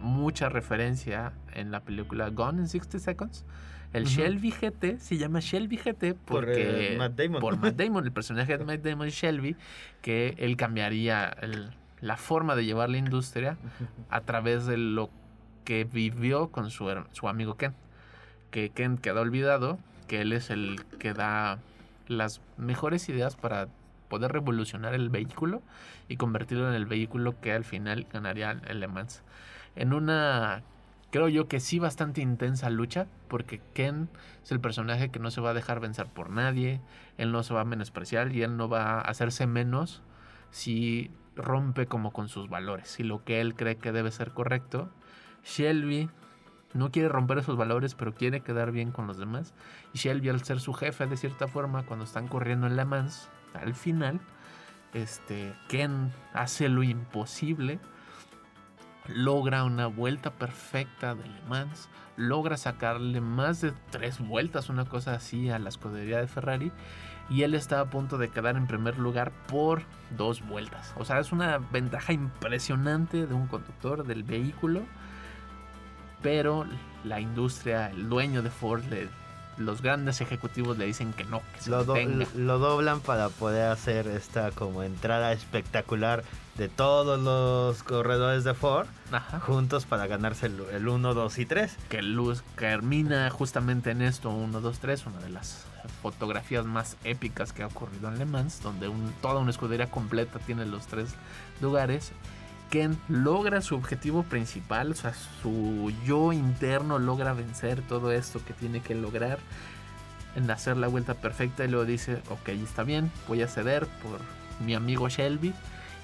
mucha referencia en la película Gone in 60 Seconds. El. Shelby GT se llama Shelby GT Por, porque eh, Matt Damon. por Matt Damon, el personaje de Matt Damon Shelby, que él cambiaría el- la forma de llevar la industria a través de lo que vivió con su, su amigo Ken. Que Ken queda olvidado, que él es el que da las mejores ideas para poder revolucionar el vehículo y convertirlo en el vehículo que al final ganaría el Le Mans. En una, creo yo que sí bastante intensa lucha, porque Ken es el personaje que no se va a dejar vencer por nadie, él no se va a menospreciar y él no va a hacerse menos si rompe como con sus valores y lo que él cree que debe ser correcto. Shelby no quiere romper esos valores, pero quiere quedar bien con los demás. Y Shelby, al ser su jefe de cierta forma, cuando están corriendo en Le Mans, al final, este, Ken hace lo imposible, logra una vuelta perfecta de Le Mans, logra sacarle más de tres vueltas, una cosa así, a la escudería de Ferrari. Y él está a punto de quedar en primer lugar por dos vueltas. O sea, es una ventaja impresionante de un conductor del vehículo. Pero la industria, el dueño de Ford, le- los grandes ejecutivos le dicen que no, que se Lo, do- detenga. lo doblan para poder hacer esta como entrada espectacular de todos los corredores de Ford Ajá. juntos para ganarse el, el 1, 2 y 3. que Luz termina justamente en esto, 1, 2, 3, una de las fotografías más épicas que ha ocurrido en Le Mans, donde un- toda una escudería completa tiene los tres lugares. Ken logra su objetivo principal, o sea, su yo interno logra vencer todo esto que tiene que lograr en hacer la vuelta perfecta y luego dice, ok, está bien, voy a ceder por mi amigo Shelby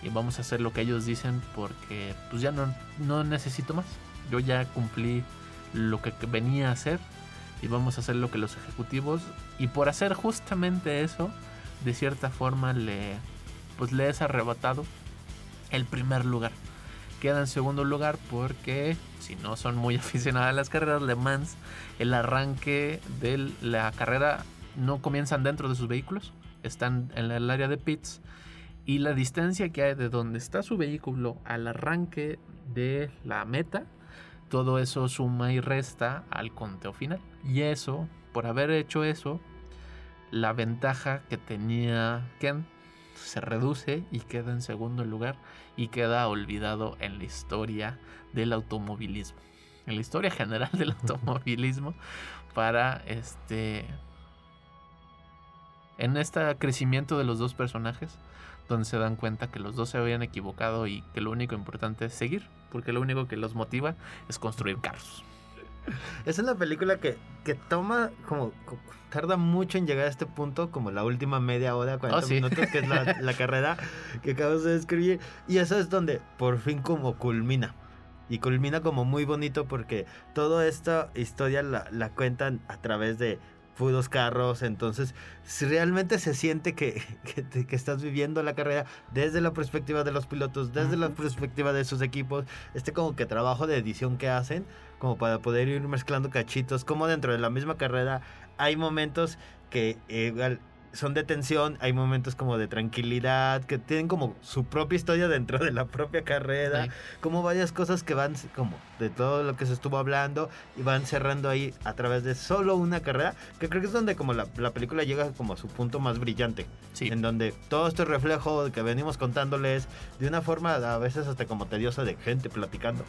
y vamos a hacer lo que ellos dicen porque pues ya no, no necesito más. Yo ya cumplí lo que venía a hacer y vamos a hacer lo que los ejecutivos y por hacer justamente eso de cierta forma le pues le es arrebatado el primer lugar queda en segundo lugar porque si no son muy aficionados a las carreras Le Mans el arranque de la carrera no comienzan dentro de sus vehículos están en el área de pits y la distancia que hay de donde está su vehículo al arranque de la meta todo eso suma y resta al conteo final. Y eso, por haber hecho eso, la ventaja que tenía Ken se reduce y queda en segundo lugar y queda olvidado en la historia del automovilismo. En la historia general del automovilismo para este en este crecimiento de los dos personajes donde se dan cuenta que los dos se habían equivocado y que lo único importante es seguir, porque lo único que los motiva es construir carros. Es una película que, que toma como, co- tarda mucho en llegar a este punto, como la última media hora, 40 Oh, sí. minutos, que es la, la carrera que acabas de describir. Y eso es donde por fin como culmina. Y culmina como muy bonito porque toda esta historia la, la cuentan a través de puros carros. Entonces, si realmente se siente que, que, que estás viviendo la carrera desde la perspectiva de los pilotos, desde la perspectiva de sus equipos, este como que trabajo de edición que hacen, como para poder ir mezclando cachitos, como dentro de la misma carrera hay momentos que eh, igual son de tensión, hay momentos como de tranquilidad, que tienen como su propia historia dentro de la propia carrera, Sí. como varias cosas que van como de todo lo que se estuvo hablando y van cerrando ahí a través de solo una carrera, que creo que es donde como la, la película llega como a su punto más brillante, Sí. en donde todo este reflejo que venimos contándoles de una forma a veces hasta como tediosa de gente platicando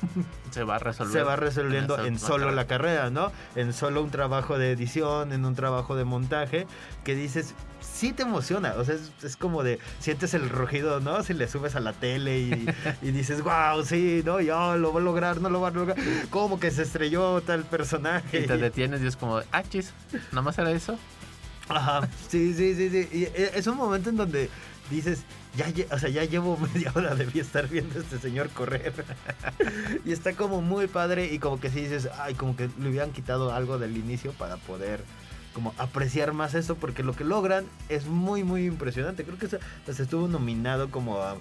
Se va a resolver. se va resolviendo esa en solo la carrera, ¿no? En solo un trabajo de edición, en un trabajo de montaje, que dices, sí te emociona, o sea, es, es como de, sientes el rugido, ¿no? Si le subes a la tele y, y dices, wow, sí, ¿no? Yo lo voy a lograr, no lo voy a lograr, como que se estrelló tal personaje. Y te detienes y es como, ah, chis, nada más era eso. Ajá, sí, sí, sí, sí. Y e- es un momento en donde dices, ya, o sea, ya llevo media hora, debí estar viendo a este señor correr. y está como muy padre y como que sí dices, ay, como que le hubieran quitado algo del inicio para poder como apreciar más eso, porque lo que logran es muy, muy impresionante. Creo que se, se estuvo nominado como a-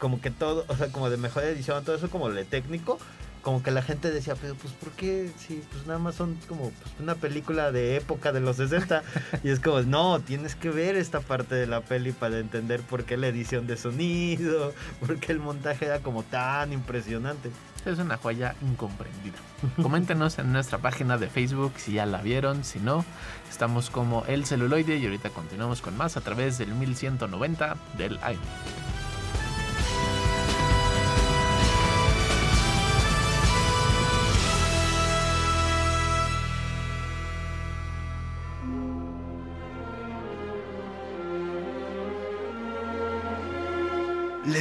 como que todo, o sea, como de mejor edición, todo eso como de técnico. Como que la gente decía, pero pues ¿por qué? Sí, pues nada más son como pues, una película de época de los 60. Y es como, no, tienes que ver esta parte de la peli para entender por qué la edición de sonido, por qué el montaje era como tan impresionante. Es una joya incomprendida. Coméntenos en nuestra página de Facebook si ya la vieron, si no, estamos como El Celuloide y ahorita continuamos con más a través del 1190 del AM.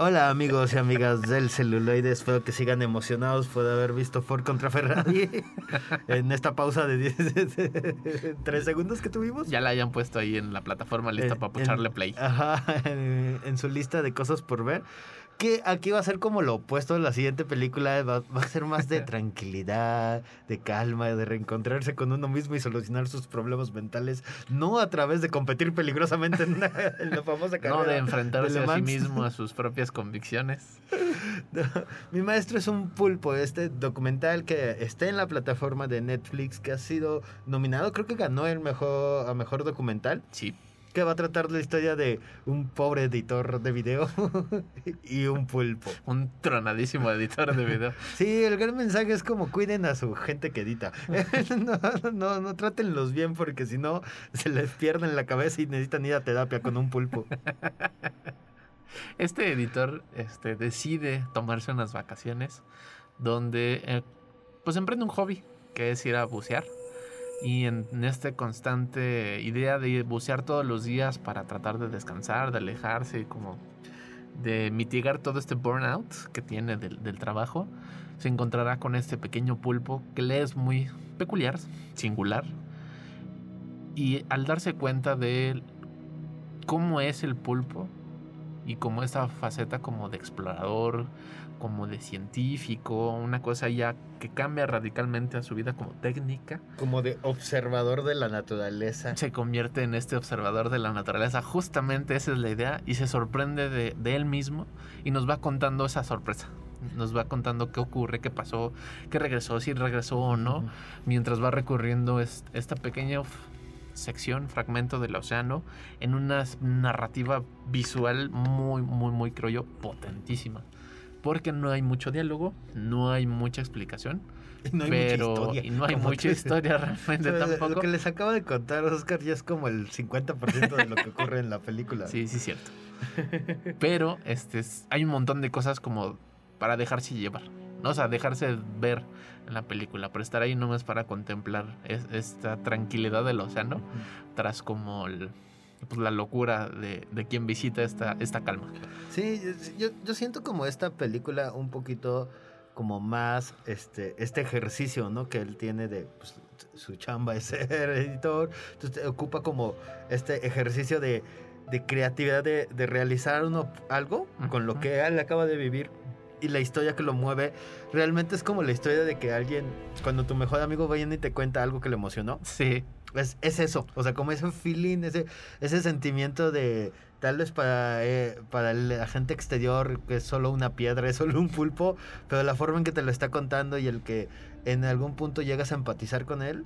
Hola amigos y amigas del celuloide, espero que sigan emocionados por haber visto Ford contra Ferrari en esta pausa de 10, 3 segundos que tuvimos. Ya la hayan puesto ahí en la plataforma lista En- para en- pucharle play. Ajá, en, en su lista de cosas por ver. Que aquí va a ser como lo opuesto a la siguiente película. Va, va a ser más de tranquilidad, de calma, de reencontrarse con uno mismo y solucionar sus problemas mentales. No a través de competir peligrosamente en, una- en la famosa carrera. No de enfrentarse a sí mismo a sus propias convicciones. Mi maestro es un pulpo, este documental que está en la plataforma de Netflix, que ha sido nominado, creo que ganó el mejor, a mejor documental. Sí. Que va a tratar la historia de un pobre editor de video y un pulpo. Un tronadísimo editor de video. Sí, el gran mensaje es como cuiden a su gente que edita. No, no, no trátenlos bien porque si no se les pierden la cabeza y necesitan ir a terapia con un pulpo. Este editor este, decide tomarse unas vacaciones donde eh, pues emprende un hobby que es ir a bucear. Y en, en esta constante idea de bucear todos los días para tratar de descansar, de alejarse, como de mitigar todo este burnout que tiene del, trabajo, se encontrará con este pequeño pulpo que le es muy peculiar, singular. Y al darse cuenta de cómo es el pulpo y como esta faceta como de explorador, como de científico, una cosa ya que cambia radicalmente a su vida como técnica, Como de observador de la naturaleza. se convierte en este observador de la naturaleza. Justamente esa es la idea y se sorprende de, de él mismo y nos va contando esa sorpresa. Nos va contando qué ocurre, qué pasó, qué regresó, si regresó o no, mientras va recorriendo es- esta pequeña sección, fragmento del océano, en una narrativa visual muy, muy, muy, creo yo, potentísima. Porque no hay mucho diálogo, no hay mucha explicación, Y no hay pero mucha historia. y no hay mucha historia realmente Lo- Lo tampoco. que les acabo de contar, Oscar, ya es como el 50% de lo que ocurre en la película. Sí, sí, es cierto. Pero este, es- hay un montón de cosas como para dejarse llevar. ¿no? O sea, dejarse ver en la película. Pero estar ahí nomás para contemplar es- esta tranquilidad del océano. Tras como el- pues, la locura de, de quien visita esta, esta calma. Sí, yo, yo siento como esta película un poquito como más este, este ejercicio, ¿no? Que él tiene de pues, su chamba es ser editor. Entonces ocupa como este ejercicio de, de creatividad de, de realizar uno algo con lo que él acaba de vivir y la historia que lo mueve realmente es como la historia de que alguien, cuando tu mejor amigo viene y te cuenta algo que le emocionó. Sí. Es, es eso, o sea, como ese feeling, ese, ese sentimiento de tal vez para, eh, para el agente exterior que es solo una piedra, es solo un pulpo, pero la forma en que te lo está contando y el que en algún punto llegas a empatizar con él,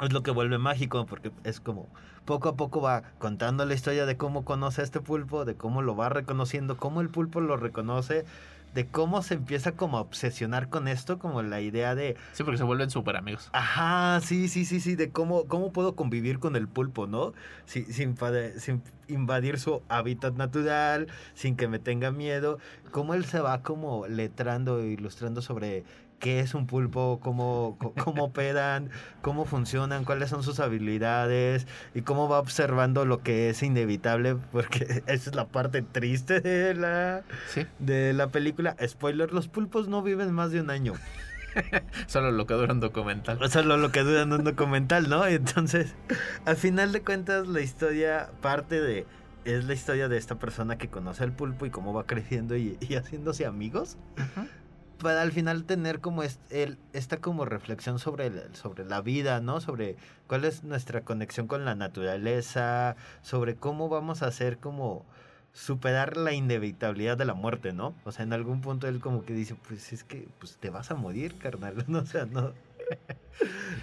es lo que vuelve mágico, porque es como poco a poco va contando la historia de cómo conoce este pulpo, de cómo lo va reconociendo, cómo el pulpo lo reconoce, de cómo se empieza como a obsesionar con esto, como la idea de... Sí, porque se vuelven súper amigos. Ajá, sí, sí, sí, sí, de cómo, cómo puedo convivir con el pulpo, ¿no? Sin, sin, invadir su hábitat natural, sin que me tenga miedo, cómo él se va como letrando e ilustrando sobre qué es un pulpo, cómo, cómo operan, cómo funcionan, cuáles son sus habilidades y cómo va observando lo que es inevitable, porque esa es la parte triste de la, Sí. de la película. Spoiler, los pulpos no viven más de un año. Solo lo que dura un documental. O sea, lo, que dura un documental, ¿no? Entonces, al final de cuentas, la historia parte de... Es la historia de esta persona que conoce al pulpo y cómo va creciendo y, y haciéndose amigos. Para al final tener como es, el, esta como reflexión sobre, el- sobre la vida, ¿no? Sobre cuál es nuestra conexión con la naturaleza, sobre cómo vamos a hacer como superar la inevitabilidad de la muerte, ¿no? O sea, en algún punto él como que dice, pues es que pues te vas a morir, carnal. No, o sea, no.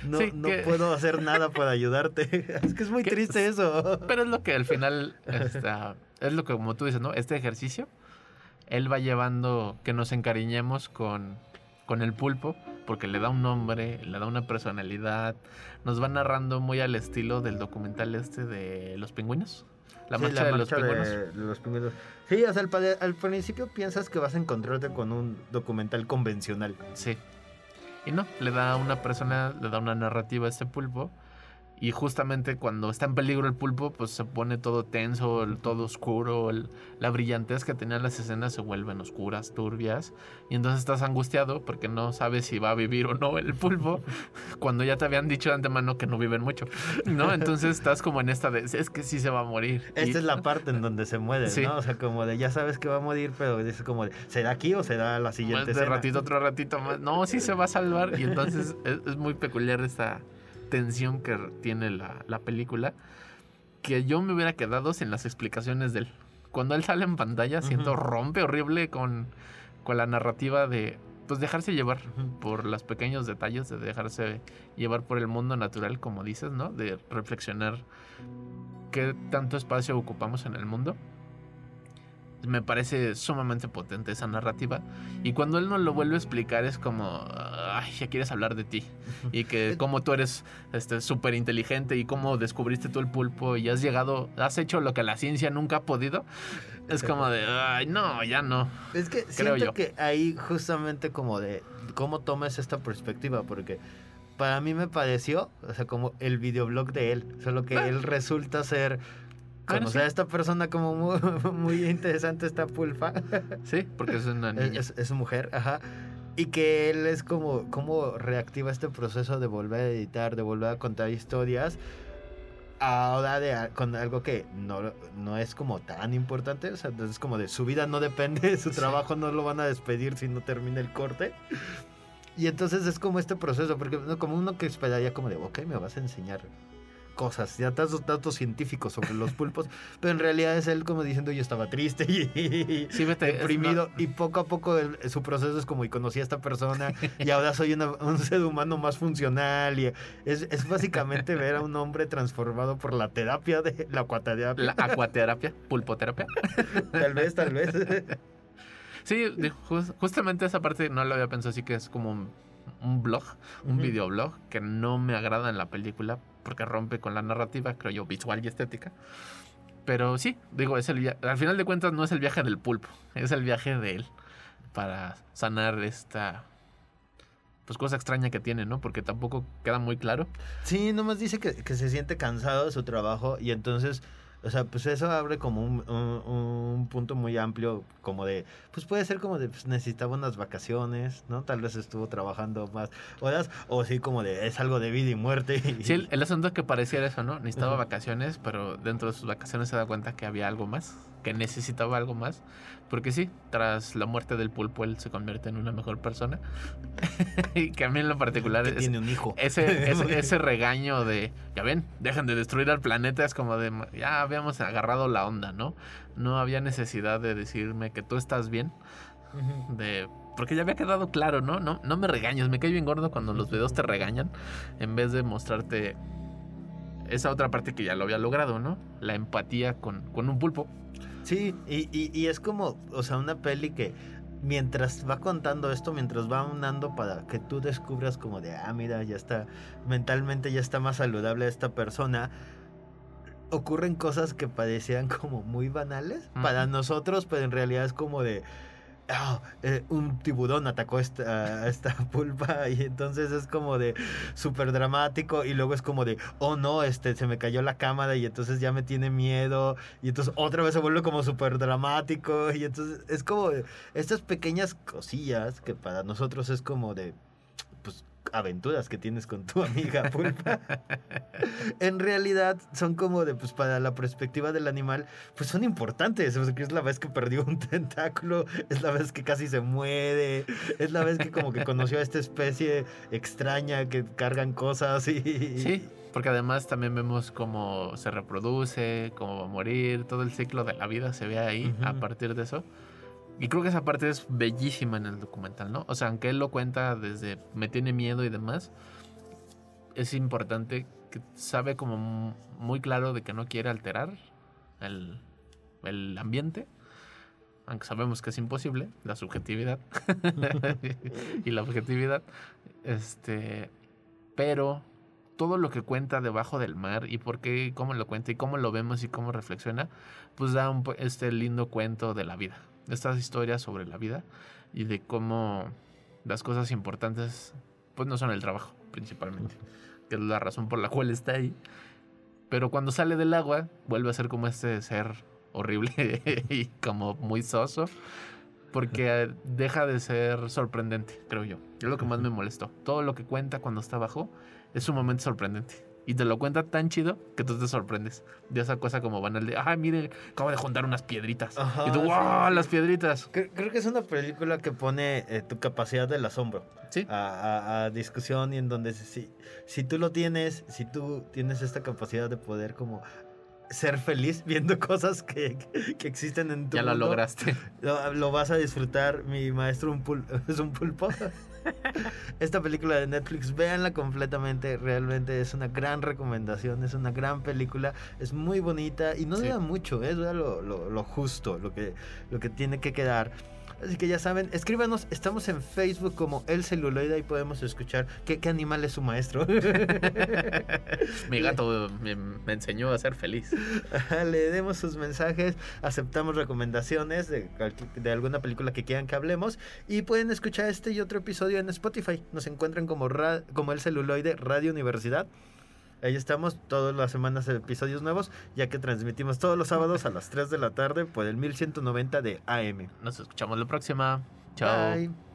No, Sí, no que- puedo hacer nada para ayudarte. Es que es muy Que- triste eso. Pero es lo que al final, está- es lo que como tú dices, ¿no? Este ejercicio, él va llevando que nos encariñemos con, con el pulpo, porque le da un nombre, le da una personalidad, nos va narrando muy al estilo del documental este de los pingüinos. La Sí, marcha, de, los pingüinos. de los pingüinos. Sí, o sea, al, al principio piensas que vas a encontrarte con un documental convencional. Sí. Y no, le da una persona, le da una narrativa a este pulpo. Y justamente cuando está en peligro el pulpo, pues se pone todo tenso, el- todo oscuro. el- la brillantez que tenían las escenas se vuelven oscuras, turbias. Y entonces estás angustiado porque no sabes si va a vivir o no el pulpo. cuando ya te habían dicho de antemano que no viven mucho. ¿No? Entonces estás como en esta de, es que sí se va a morir. Esta Y- es la parte en donde se muere, Sí. ¿no? O sea, como de ya sabes que va a morir, pero es como de, ¿será aquí o será la siguiente Más de escena? ratito, otro ratito más. No, sí se va a salvar. Y entonces es, es muy peculiar esta tensión que tiene la, la película. Que yo me hubiera quedado sin las explicaciones de él. Cuando él sale en pantalla, siento rompe horrible con, con la narrativa de pues dejarse llevar por los pequeños detalles, de dejarse llevar por el mundo natural, como dices, ¿no? De reflexionar qué tanto espacio ocupamos en el mundo. Me parece sumamente potente esa narrativa. Y cuando él nos lo vuelve a explicar es como, ay, ya quieres hablar de ti. Y que cómo tú eres este, súper inteligente y cómo descubriste tú el pulpo y has llegado, has hecho lo que la ciencia nunca ha podido. Es como de, ay, no, ya no. Es que Creo siento yo. que ahí justamente como de cómo tomas esta perspectiva, porque para mí me pareció, o sea, como el videoblog de él, solo que él resulta ser Bueno, conocer sí. a esta persona como muy, muy interesante, esta pulpa. Sí, porque es una niña. es, es mujer, ajá. Y que él es como, como reactiva este proceso de volver a editar, de volver a contar historias. Ahora de, con algo que no, no es como tan importante, o sea, es como de su vida no depende, de su Sí. trabajo no lo van a despedir si no termina el corte. Y entonces es como este proceso, porque ¿no? como uno que esperaría como de, ok, me vas a enseñar cosas, ya datos, datos científicos sobre los pulpos, pero en realidad es él como diciendo yo estaba triste y, Sí, es- deprimido y poco a poco el- su proceso es como y conocí a esta persona y ahora soy una- un ser humano más funcional y es, es básicamente ver a un hombre transformado por la terapia de la acuaterapia. La acuaterapia, pulpoterapia. Tal vez, tal vez. Sí, justamente esa parte no lo había pensado, así que es como un, un blog, un Ujú. videoblog que no me agrada en la película porque rompe con la narrativa, creo yo, visual y estética. Pero sí, digo, es el al final de cuentas no es el viaje del pulpo, es el viaje de él para sanar esta pues cosa extraña que tiene, ¿no? Porque tampoco queda muy claro. Sí, nomás dice que, que se siente cansado de su trabajo y entonces, o sea, pues eso abre como un, un- un punto muy amplio, como de, pues puede ser como de, pues necesitaba unas vacaciones, ¿no? Tal vez estuvo trabajando más horas, o sí como de, es algo de vida y muerte. Sí, el, asunto es que pareciera eso, ¿no? Necesitaba vacaciones, pero dentro de sus vacaciones se da cuenta que había algo más, que necesitaba algo más. Porque sí, tras la muerte del pulpo él se convierte en una mejor persona. y que a mí en lo particular es- tiene un hijo. ese, ese, ese regaño de, ya ven, dejen de destruir al planeta, es como de, ya habíamos agarrado la onda, ¿no? No había necesidad de decirme que tú estás bien, de... Porque ya había quedado claro, ¿no? No, no me regañes, me cae bien gordo cuando los videos te regañan, en vez de mostrarte esa otra parte que ya lo había logrado, ¿no? La empatía con, con un pulpo. Sí, y, y- y es como, o sea, una peli que mientras va contando esto, mientras va unando para que tú descubras como de, ah, mira, ya está, mentalmente ya está más saludable esta persona, ocurren cosas que parecían como muy banales para nosotros, pero en realidad es como de... "Ah, eh, un tiburón atacó esta, esta pulpa y entonces es como de súper dramático y luego es como de oh no este se me cayó la cámara y entonces ya me tiene miedo y entonces otra vez se vuelve como súper dramático y entonces es como estas pequeñas cosillas que para nosotros es como de aventuras que tienes con tu amiga pulpa. En realidad son como de pues para la perspectiva del animal pues son importantes. Es la vez que perdió un tentáculo es la vez que casi se muere es la vez que como que conoció a esta especie extraña que cargan cosas y Sí, porque además también vemos cómo se reproduce, cómo va a morir, todo el ciclo de la vida se ve ahí a partir de eso. Y creo que esa parte es bellísima en el documental, ¿no? O sea, aunque él lo cuenta desde me tiene miedo y demás, es importante que sabe como mu- muy claro de que no quiere alterar el, el ambiente, aunque sabemos que es imposible, la subjetividad y la objetividad, este, pero todo lo que cuenta debajo del mar y por qué, cómo lo cuenta y cómo lo vemos y cómo reflexiona, pues da un, este lindo cuento de la vida, estas historias sobre la vida y de cómo las cosas importantes pues no son el trabajo principalmente, que es la razón por la cual está ahí. Pero cuando sale del agua vuelve a ser como este ser horrible y como muy soso. Porque deja de ser sorprendente, creo yo. Es lo que más me molestó. Todo lo que cuenta cuando está abajo es sumamente sorprendente. Y te lo cuenta tan chido que tú te sorprendes de esa cosa como banal de, ay, mire, acabo de juntar unas piedritas. Ajá, y tú, wow, sí. las piedritas. Creo, creo que es una película que pone eh, tu capacidad del asombro Sí. a, a- a discusión y en donde si, si tú lo tienes, si tú tienes esta capacidad de poder como ser feliz viendo cosas que, que existen en tu Ya la mundo, lograste. Lo, lo vas a disfrutar. Mi maestro un pul- es un pulpo. Esta película de Netflix, véanla completamente. Realmente es una gran recomendación. Es una gran película. Es muy bonita y no Sí. dura mucho. Es dura lo, lo- lo justo, lo que, lo que tiene que quedar. Así que ya saben, escríbanos. Estamos en Facebook como El Celuloide y podemos escuchar qué, qué animal es su maestro. Mi gato me, me enseñó a ser feliz. Ajá, Leemos sus mensajes, aceptamos recomendaciones de alguna película que quieran que hablemos y pueden escuchar este y otro episodio en Spotify. Nos encuentran como, ra- como el celuloide Radio Universidad. Ahí estamos todas las semanas episodios nuevos, ya que transmitimos todos los sábados a las 3 de la tarde por el 1190 de AM. Nos escuchamos la próxima. Chao. Bye.